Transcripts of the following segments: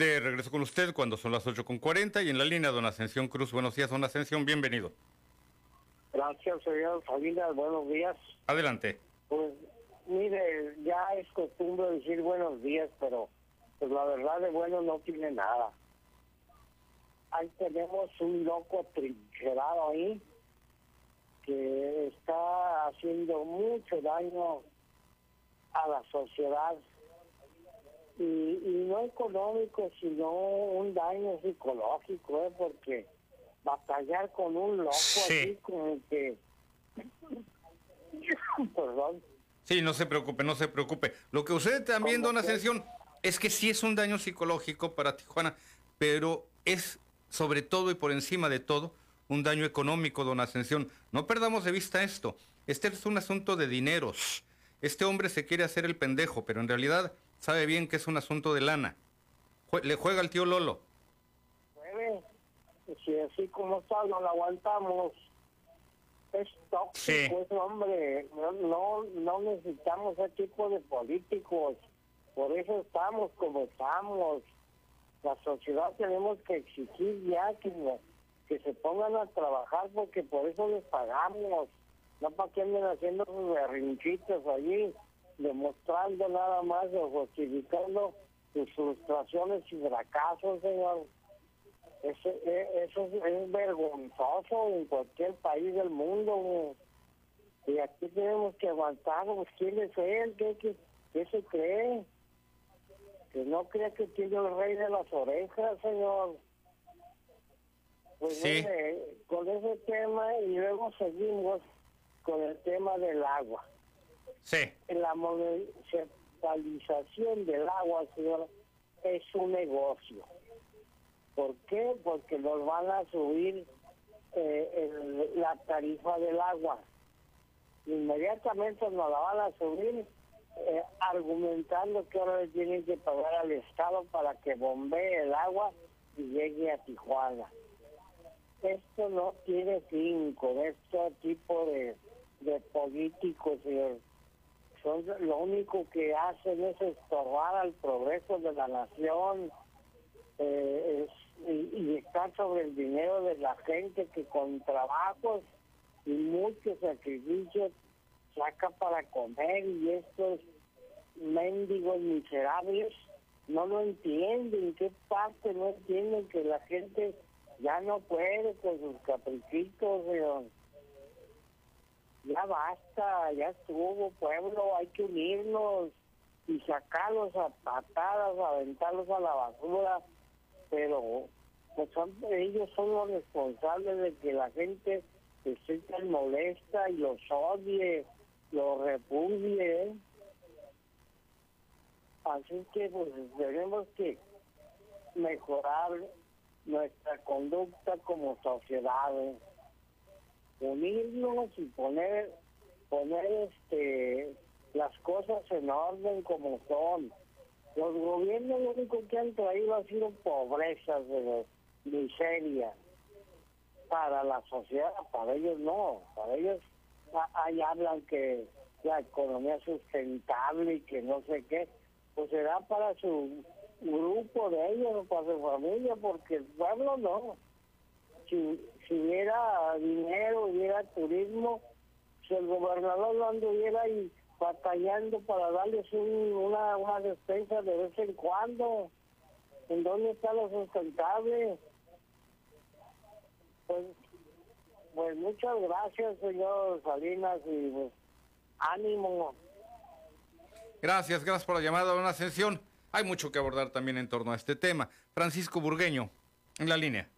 De regreso con usted cuando son las 8.40 y en la línea don Ascensión Cruz. Buenos días, don Ascensión, bienvenido. Gracias, señor Salinas, buenos días. Adelante. Pues, mire, ya es costumbre decir buenos días, pero pues la verdad de bueno no tiene nada. Ahí tenemos un loco trincherado ahí que está haciendo mucho daño a la sociedad y, y no económico, sino un daño psicológico, ¿eh? porque batallar con un loco Sí. así como que... Perdón. Sí, no se preocupe, no se preocupe. Lo que usted también, ¿Cómo don? Ascensión, es que sí es un daño psicológico para Tijuana, pero es sobre todo y por encima de todo un daño económico, don Ascensión. No perdamos de vista esto. Este es un asunto de dineros. Este hombre se quiere hacer el pendejo, pero en realidad sabe bien que es un asunto de lana. Jue- Le juega al tío Lolo. Puede. Si así como está, no lo aguantamos. Es tóxico, Sí. ese hombre. No, no, no necesitamos ese tipo de políticos. Por eso estamos como estamos. La sociedad tenemos que exigir ya que, que se pongan a trabajar porque por eso les pagamos. No para que anden haciendo sus berrinchitos allí, demostrando nada más o justificando sus frustraciones y fracasos, señor. Eso, eh, eso es, es vergonzoso en cualquier país del mundo. Y aquí tenemos que aguantar. Pues, ¿Quién es él? ¿Qué, qué, qué se cree? Que no crea que tiene el rey de las orejas, señor. Pues Sí. mire, con ese tema y luego seguimos con el tema del agua Sí. la municipalización del agua, señor, es un negocio. ¿Por qué? Porque nos van a subir eh, el- la tarifa del agua. Inmediatamente nos la van a subir eh, argumentando que ahora le tienen que pagar al Estado para que bombee el agua y llegue a Tijuana. Esto no tiene fin con este tipo de, de políticos, señor son lo único que hacen es estorbar al progreso de la nación eh, y, estar sobre el dinero de la gente que con trabajos y muchos sacrificios saca para comer y estos mendigos miserables no lo entienden, qué parte no entienden que la gente ya no puede con sus caprichitos, señor ya basta, ya estuvo, pueblo, hay que unirnos y sacarlos a patadas, aventarlos a la basura, pero pues ellos son los responsables de que la gente esté tan molesta y los odie, los repudie. ¿eh? Así que pues tenemos que mejorar nuestra conducta como sociedad. Unirnos y poner poner este las cosas en orden como son. Los gobiernos lo único que han traído ha sido pobreza de miseria. Para la sociedad para ellos no para ellos a- ahí hablan que la economía es sustentable y que no sé qué. Pues será para su grupo de ellos o para su familia porque el pueblo no. Si, si hubiera dinero, hubiera turismo, si el gobernador no anduviera ahí batallando para darles un- una, una despensa de vez en cuando, ¿en dónde está lo sustentable? Pues, pues muchas gracias, señor Salinas, y pues, ánimo. Gracias, gracias por la llamada, don Ascensión. Hay mucho que abordar también en torno a este tema. Francisco Burgueño, en la línea.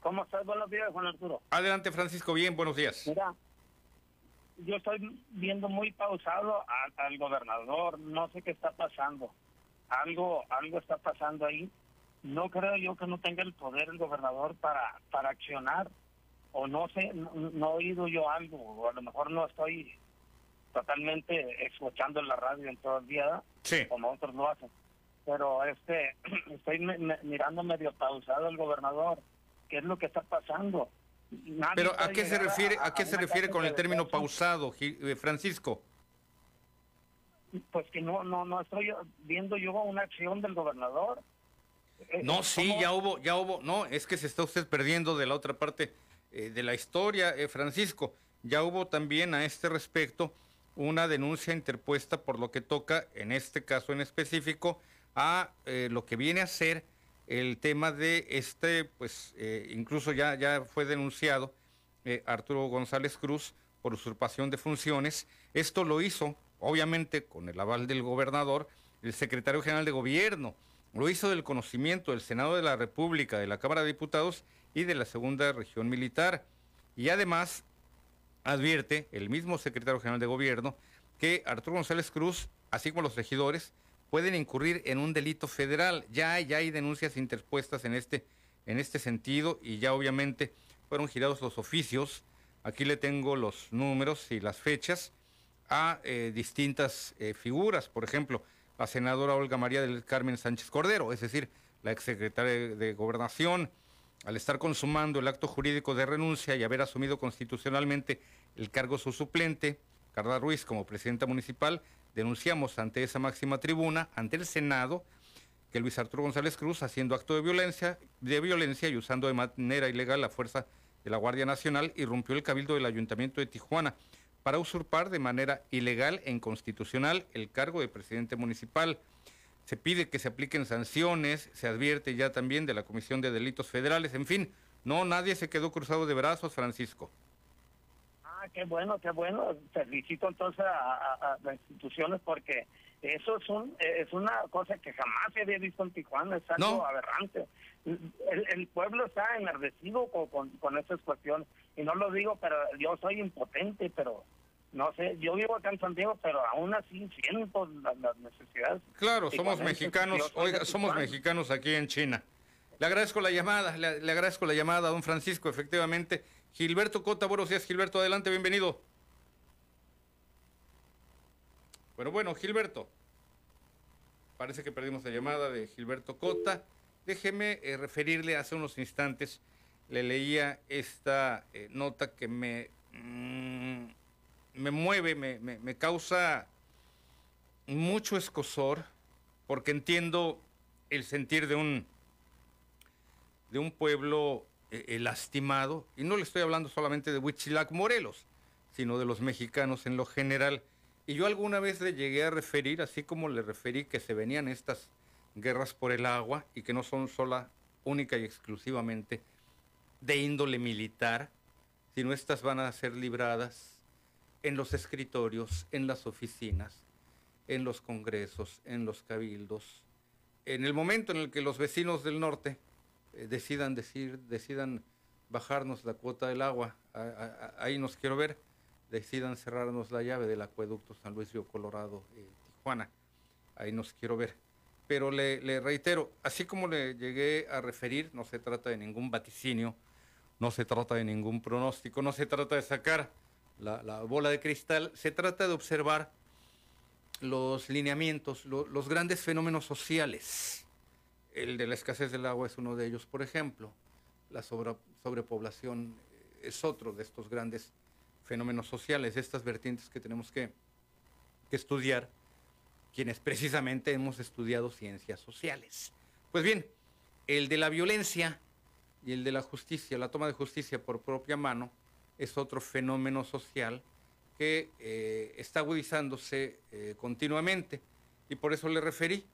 ¿Cómo estás? Buenos días, Juan Arturo. Adelante, Francisco, bien, buenos días. Mira, yo estoy viendo muy pausado a- al gobernador, no sé qué está pasando. Algo, algo está pasando ahí. No creo yo que no tenga el poder el gobernador para, para accionar, o no sé, no, no he oído yo algo, o a lo mejor no estoy totalmente escuchando en la radio en todo el día, como otros lo hacen. Pero este, estoy me- me- mirando medio pausado al gobernador. ¿Qué es lo que está pasando? Nadie Pero ¿a qué se refiere, a qué se refiere con el término pausado, eh, Francisco? pues que no, no, no estoy viendo yo una acción del gobernador. Eh, no, sí, ya hubo, ya hubo, no, es que se está usted perdiendo de la otra parte eh, de la historia, eh, Francisco. Ya hubo también a este respecto una denuncia interpuesta por lo que toca, en este caso en específico, a lo que viene a ser el tema de este, pues incluso ya, ya fue denunciado Arturo González Cruz por usurpación de funciones. Esto lo hizo, obviamente, con el aval del gobernador, el secretario general de gobierno lo hizo del conocimiento del Senado de la República, de la Cámara de Diputados y de la Segunda Región Militar. Y además advierte el mismo secretario general de Gobierno que Arturo González Cruz, así como los regidores, pueden incurrir en un delito federal. Ya ya hay denuncias interpuestas en este, en este sentido y ya obviamente fueron girados los oficios. Aquí le tengo los números y las fechas a eh, distintas eh, figuras. Por ejemplo, la senadora Olga María del Carmen Sánchez Cordero, es decir, la exsecretaria de Gobernación, al estar consumando el acto jurídico de renuncia y haber asumido constitucionalmente el cargo su suplente, Carla Ruiz, como presidenta municipal, denunciamos ante esa máxima tribuna, ante el Senado, que Luis Arturo González Cruz, haciendo acto de violencia, de violencia y usando de manera ilegal la fuerza de la Guardia Nacional, irrumpió el cabildo del Ayuntamiento de Tijuana para usurpar de manera ilegal e inconstitucional el cargo de presidente municipal. Se pide que se apliquen sanciones, se advierte ya también de la Comisión de Delitos Federales, en fin, no, nadie se quedó cruzado de brazos, Francisco. Ah, qué bueno, qué bueno. Felicito entonces a, las instituciones porque eso es un es una cosa que jamás se había visto en Tijuana, es algo aberrante. El, pueblo está enardecido con, con, con estas cuestiones y no lo digo, pero yo soy impotente, pero no sé, yo vivo acá en Santiago, pero aún así siento las, necesidades. Claro, somos mexicanos, oiga, somos mexicanos aquí en China. Le agradezco la llamada, le, agradezco la llamada a don Francisco, efectivamente. Gilberto Cota, buenos días, Gilberto, adelante, bienvenido. Bueno, bueno, Gilberto. Parece que perdimos la llamada de Gilberto Cota. Déjeme eh, referirle hace unos instantes le leía esta eh, nota que me, mm, me mueve, me, causa mucho escosor, porque entiendo el sentir de un, de un pueblo eh, lastimado, y no le estoy hablando solamente de Huitzilac Morelos, sino de los mexicanos en lo general. Y yo alguna vez le llegué a referir, así como le referí que se venían estas guerras por el agua y que no son sola, única y exclusivamente de índole militar, sino estas van a ser libradas en los escritorios, en las oficinas, en los congresos, en los cabildos, en el momento en el que los vecinos del norte eh, decidan decir, decidan bajarnos la cuota del agua, ahí nos quiero ver, decidan cerrarnos la llave del acueducto San Luis Río Colorado, eh, Tijuana, ahí nos quiero ver. Pero le, le reitero, así como le llegué a referir, no se trata de ningún vaticinio, no se trata de ningún pronóstico, no se trata de sacar la, bola de cristal, se trata de observar los lineamientos, los grandes fenómenos sociales. El de la escasez del agua es uno de ellos, por ejemplo. La sobrepoblación es otro de estos grandes fenómenos sociales, estas vertientes que tenemos que, que estudiar, quienes precisamente hemos estudiado ciencias sociales. Pues bien, el de la violencia y el de la justicia, la toma de justicia por propia mano, es otro fenómeno social que eh, está agudizándose eh, continuamente. Y por eso le referí.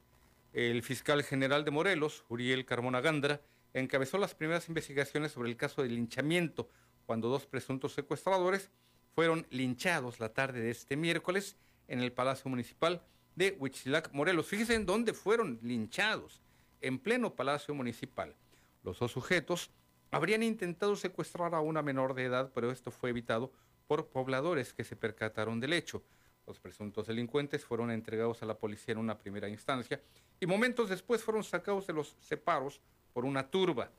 El fiscal general de Morelos, Uriel Carmona Gandra, encabezó las primeras investigaciones sobre el caso de linchamiento, cuando dos presuntos secuestradores fueron linchados la tarde de este miércoles en el Palacio Municipal de Huitzilac, Morelos. Fíjense en dónde fueron linchados, en pleno Palacio Municipal. Los dos sujetos habrían intentado secuestrar a una menor de edad, pero esto fue evitado por pobladores que se percataron del hecho. Los presuntos delincuentes fueron entregados a la policía en una primera instancia y momentos después fueron sacados de los separos por una turba.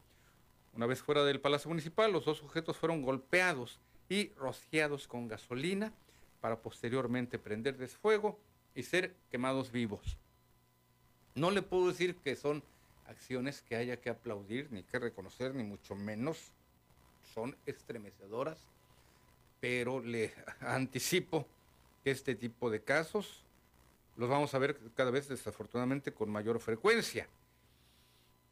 Una vez fuera del Palacio Municipal, los dos sujetos fueron golpeados y rociados con gasolina para posteriormente prenderles fuego y ser quemados vivos. No le puedo decir que son acciones que haya que aplaudir, ni que reconocer, ni mucho menos. Son estremecedoras, pero le anticipo este tipo de casos los vamos a ver cada vez desafortunadamente con mayor frecuencia.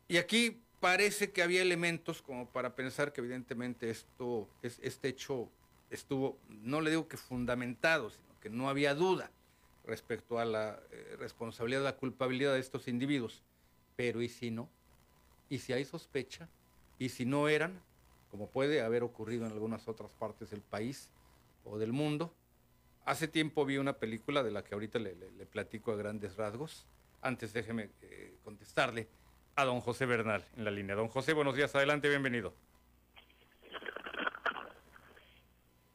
Y aquí parece que había elementos como para pensar que evidentemente esto, este hecho estuvo, no le digo que fundamentado, sino que no había duda respecto a la eh, responsabilidad, la culpabilidad de estos individuos. Pero ¿y si no? ¿Y si hay sospecha? ¿Y si no eran, como puede haber ocurrido en algunas otras partes del país o del mundo? Hace tiempo vi una película de la que ahorita le, platico a grandes rasgos. Antes déjeme eh, contestarle a don José Bernal en la línea. Don José, buenos días, adelante, bienvenido.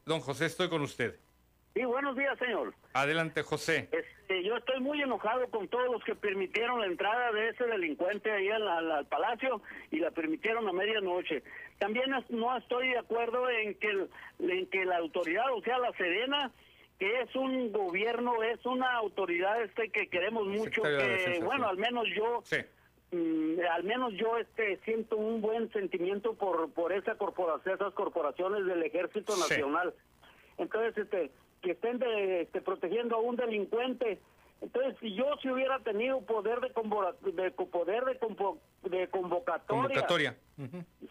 Don José, estoy con usted. Sí, buenos días, señor. Adelante, José. Este, yo estoy muy enojado con todos los que permitieron la entrada de ese delincuente ahí al, palacio y la permitieron a medianoche. También no estoy de acuerdo en que, en que la autoridad, o sea, la Serena, que es un gobierno, es una autoridad este que queremos mucho, que, bueno, al menos yo... Mm, al menos yo este siento un buen sentimiento por por esa corporación esas corporaciones del Ejército Nacional. Entonces este que estén de, este, protegiendo a un delincuente. Entonces, si yo si hubiera tenido poder de, de poder de, de convocatoria,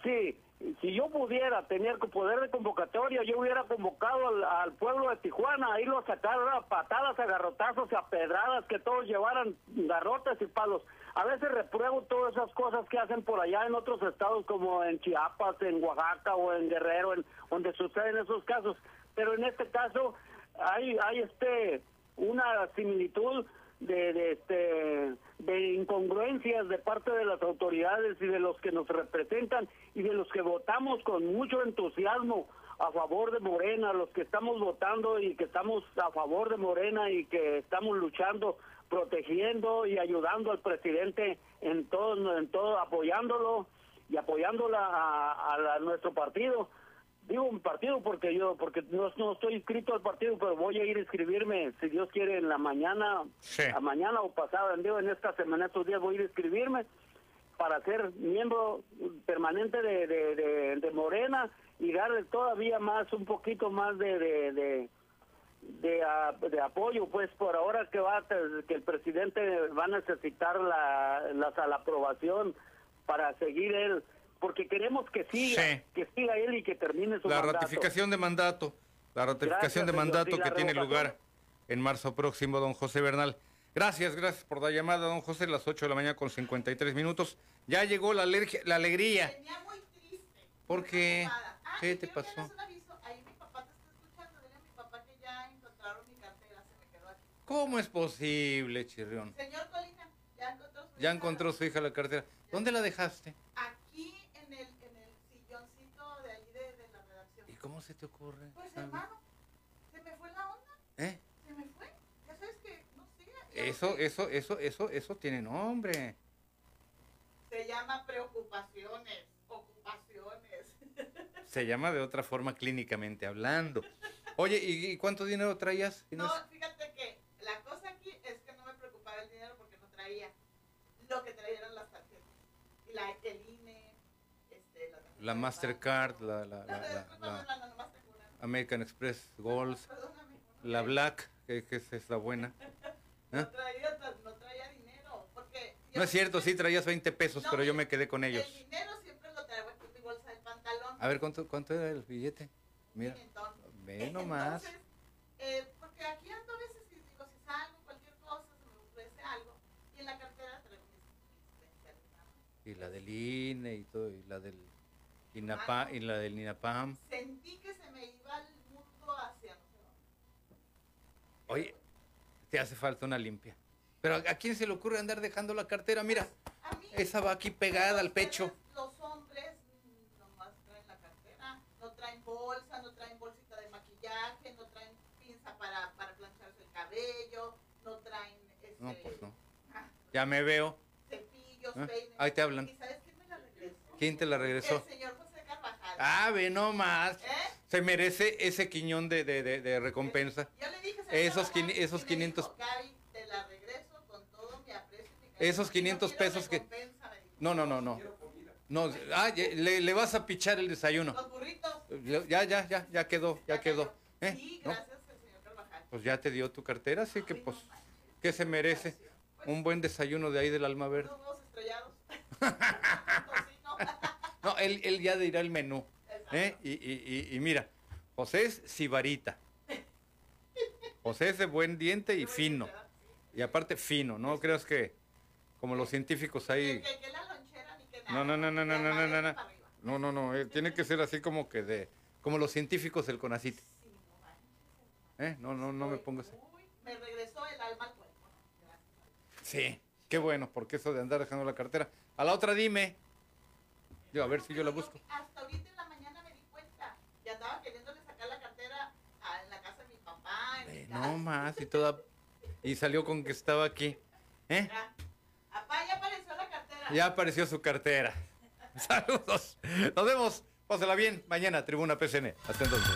sí, si yo pudiera tener poder de convocatoria, yo hubiera convocado al, pueblo de Tijuana a irlo a sacar a patadas, a garrotazos, a pedradas, que todos llevaran garrotes y palos. A veces repruebo todas esas cosas que hacen por allá en otros estados como en Chiapas, en Oaxaca o en Guerrero, en donde suceden esos casos. Pero en este caso, hay, hay este una similitud de, de, este, de incongruencias de parte de las autoridades y de los que nos representan y de los que votamos con mucho entusiasmo a favor de Morena, los que estamos votando y que estamos a favor de Morena y que estamos luchando, protegiendo y ayudando al presidente en todo, en todo apoyándolo y apoyándola a, a nuestro partido digo un partido porque yo porque no, no, estoy inscrito al partido pero voy a ir a inscribirme si Dios quiere en la mañana a mañana o pasado en esta semana estos días voy a ir a inscribirme para ser miembro permanente de, de, de, Morena y darle todavía más un poquito más de de, de, apoyo pues por ahora que va que el presidente va a necesitar la, la, la aprobación para seguir él porque queremos que siga, que siga él y que termine su la ratificación de mandato, la ratificación de mandato que tiene lugar en marzo próximo, don José Bernal. Gracias, gracias por la llamada, don José, las 8 de la mañana con 53 minutos. Ya llegó la, alergia, la alegría. Tenía muy triste. ¿Por qué? Ah, ¿Qué te pasó? Aquí. ¿Cómo es posible, Chirrión? Señor Colina, ya encontró su hija. Ya encontró su hija la cartera. ¿Dónde la dejaste? ¿Cómo se te ocurre? Pues hermano, se me fue la onda. ¿Eh? Se me fue. Ya sabes que, no sé. Eso, eso, eso, eso, eso tiene nombre. Se llama preocupaciones, ocupaciones. Se llama de otra forma clínicamente hablando. Oye, ¿y, cuánto dinero traías? No, fíjate que la cosa aquí es que no me preocupaba el dinero porque no traía. Lo que traía eran las tarjetas. Y la, el la Mastercard, la, la, American Express Gold, la Black, que, es, la buena. No, traía, no no es cierto, sí traías 20 pesos, pero yo me quedé con ellos. El dinero siempre lo traigo en mi bolsa del pantalón. A ver, ¿cuánto, cuánto era el billete? Mira, ve nomás. Eh, porque aquí ando a veces y digo, si salgo, cualquier cosa, se me ofrece algo. Y en la cartera traigo mis, Y la del INE y todo, y la del Inapa, y la del INAPAM. Sentí que se me iba el mundo hacia no Oye, te hace falta una limpia. Pero ¿a quién se le ocurre andar dejando la cartera? Mira, esa va aquí pegada al pecho. Los hombres nomás traen la cartera, no traen bolsa, no traen bolsita de maquillaje, no traen pinza para, para plancharse el cabello, no traen... Este, no, pues no. Ah, ya me veo. Cepillos, ¿Eh? peines. Ahí te hablan. ¿Y sabes quién me la regresó? ¿Quién te la regresó? El Ah, ve nomás. ¿Eh? Se merece ese quiñón de, de, de, recompensa. Yo le dije, esos, esos 500. te la regreso con todo mi aprecio. esos 500 pesos que. No, no, no, no. No, ah, le, le, vas a pichar el desayuno. Los burritos. Ya, ya, ya, ya quedó, ya, quedó. ¿Eh? Sí, gracias, señor Carvajal. Pues ya te dio tu cartera, así que pues. ¿Qué se merece? Un buen desayuno de ahí del alma verde. Unos estrellados. Él, él ya dirá el menú. ¿eh? Y, y- y- y mira, José es sibarita. José es de buen diente y fino. Y aparte fino, no creas que como los científicos ahí... No, no, no, no, no, no, no, no, no. No, no, no, eh, tiene que ser así como que de... Como los científicos del CONACIT. ¿eh? No, no, no me pongas... uy, me regresó el alma al cuerpo. Sí, qué bueno, porque eso de andar dejando la cartera. A la otra dime. Yo, a ver si yo la busco. Hasta ahorita en la mañana me di cuenta que andaba queriéndole sacar la cartera a en la casa de mi papá. En mi Eh, casa. no más, y toda... Y salió con que estaba aquí. ¿Eh? Ya. Apá, ya apareció la cartera. Ya apareció su cartera. Saludos. Nos vemos. Pásala bien. Mañana, Tribuna PCN. Hasta entonces.